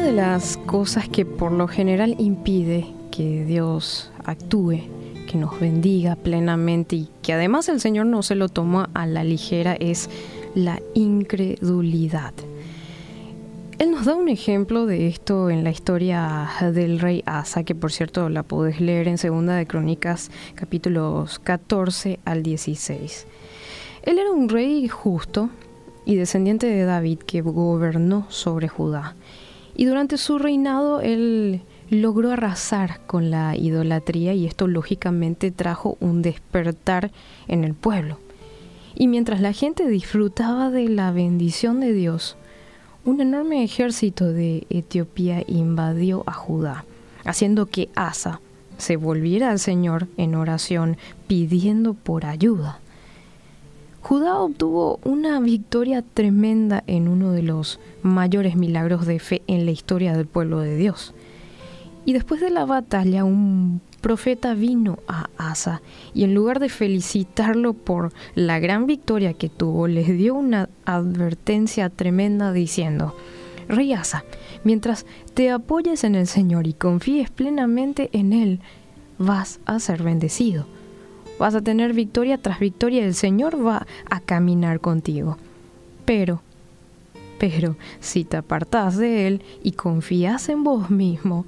Una de las cosas que por lo general impide que Dios actúe, que nos bendiga plenamente y que además el Señor no se lo toma a la ligera es la incredulidad. Él nos da un ejemplo de esto en la historia del rey Asa, que por cierto la puedes leer en Segunda de Crónicas capítulos 14 al 16. Él era un rey justo y descendiente de David que gobernó sobre Judá y durante su reinado él logró arrasar con la idolatría y esto lógicamente trajo un despertar en el pueblo. Y mientras la gente disfrutaba de la bendición de Dios, un enorme ejército de Etiopía invadió a Judá, haciendo que Asa se volviera al Señor en oración pidiendo por ayuda. Judá obtuvo una victoria tremenda en uno de los mayores milagros de fe en la historia del pueblo de Dios. Y después de la batalla, un profeta vino a Asa y en lugar de felicitarlo por la gran victoria que tuvo, les dio una advertencia tremenda diciendo, Rey Asa, mientras te apoyes en el Señor y confíes plenamente en Él, vas a ser bendecido vas a tener victoria tras victoria, el Señor va a caminar contigo. Pero, pero, si te apartas de Él y confías en vos mismo,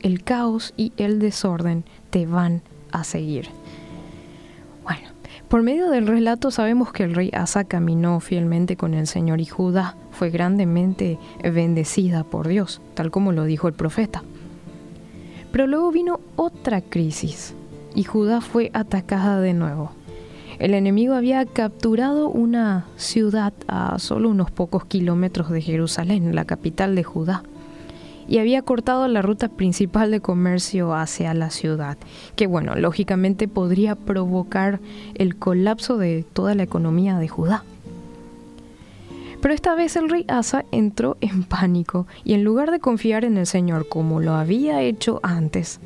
el caos y el desorden te van a seguir. Bueno, por medio del relato sabemos que el rey Asa caminó fielmente con el Señor y Judá fue grandemente bendecida por Dios, tal como lo dijo el profeta. Pero luego vino otra crisis, y Judá fue atacada de nuevo. El enemigo había capturado una ciudad a solo unos pocos kilómetros de Jerusalén, la capital de Judá, y había cortado la ruta principal de comercio hacia la ciudad, que bueno, lógicamente podría provocar el colapso de toda la economía de Judá. Pero esta vez el rey Asa entró en pánico y en lugar de confiar en el Señor como lo había hecho antes,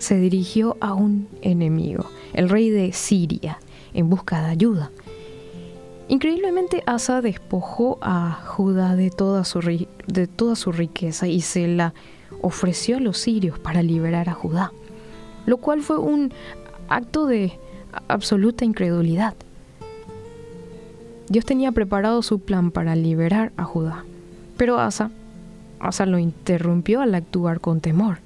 se dirigió a un enemigo, el rey de Siria, en busca de ayuda. Increíblemente Asa despojó a Judá de toda, su, riqueza y se la ofreció a los sirios para liberar a Judá, lo cual fue un acto de absoluta incredulidad. Dios tenía preparado su plan para liberar a Judá, pero Asa, Asa lo interrumpió al actuar con temor.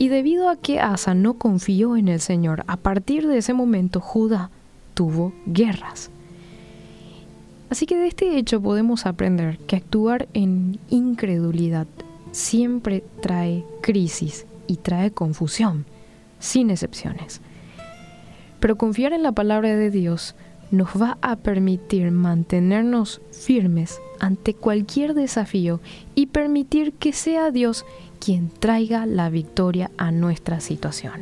Y debido a que Asa no confió en el Señor, a partir de ese momento Judá tuvo guerras. Así que de este hecho podemos aprender que actuar en incredulidad siempre trae crisis y trae confusión, sin excepciones. Pero confiar en la palabra de Dios nos va a permitir mantenernos firmes ante cualquier desafío y permitir que sea Dios quien traiga la victoria a nuestra situación.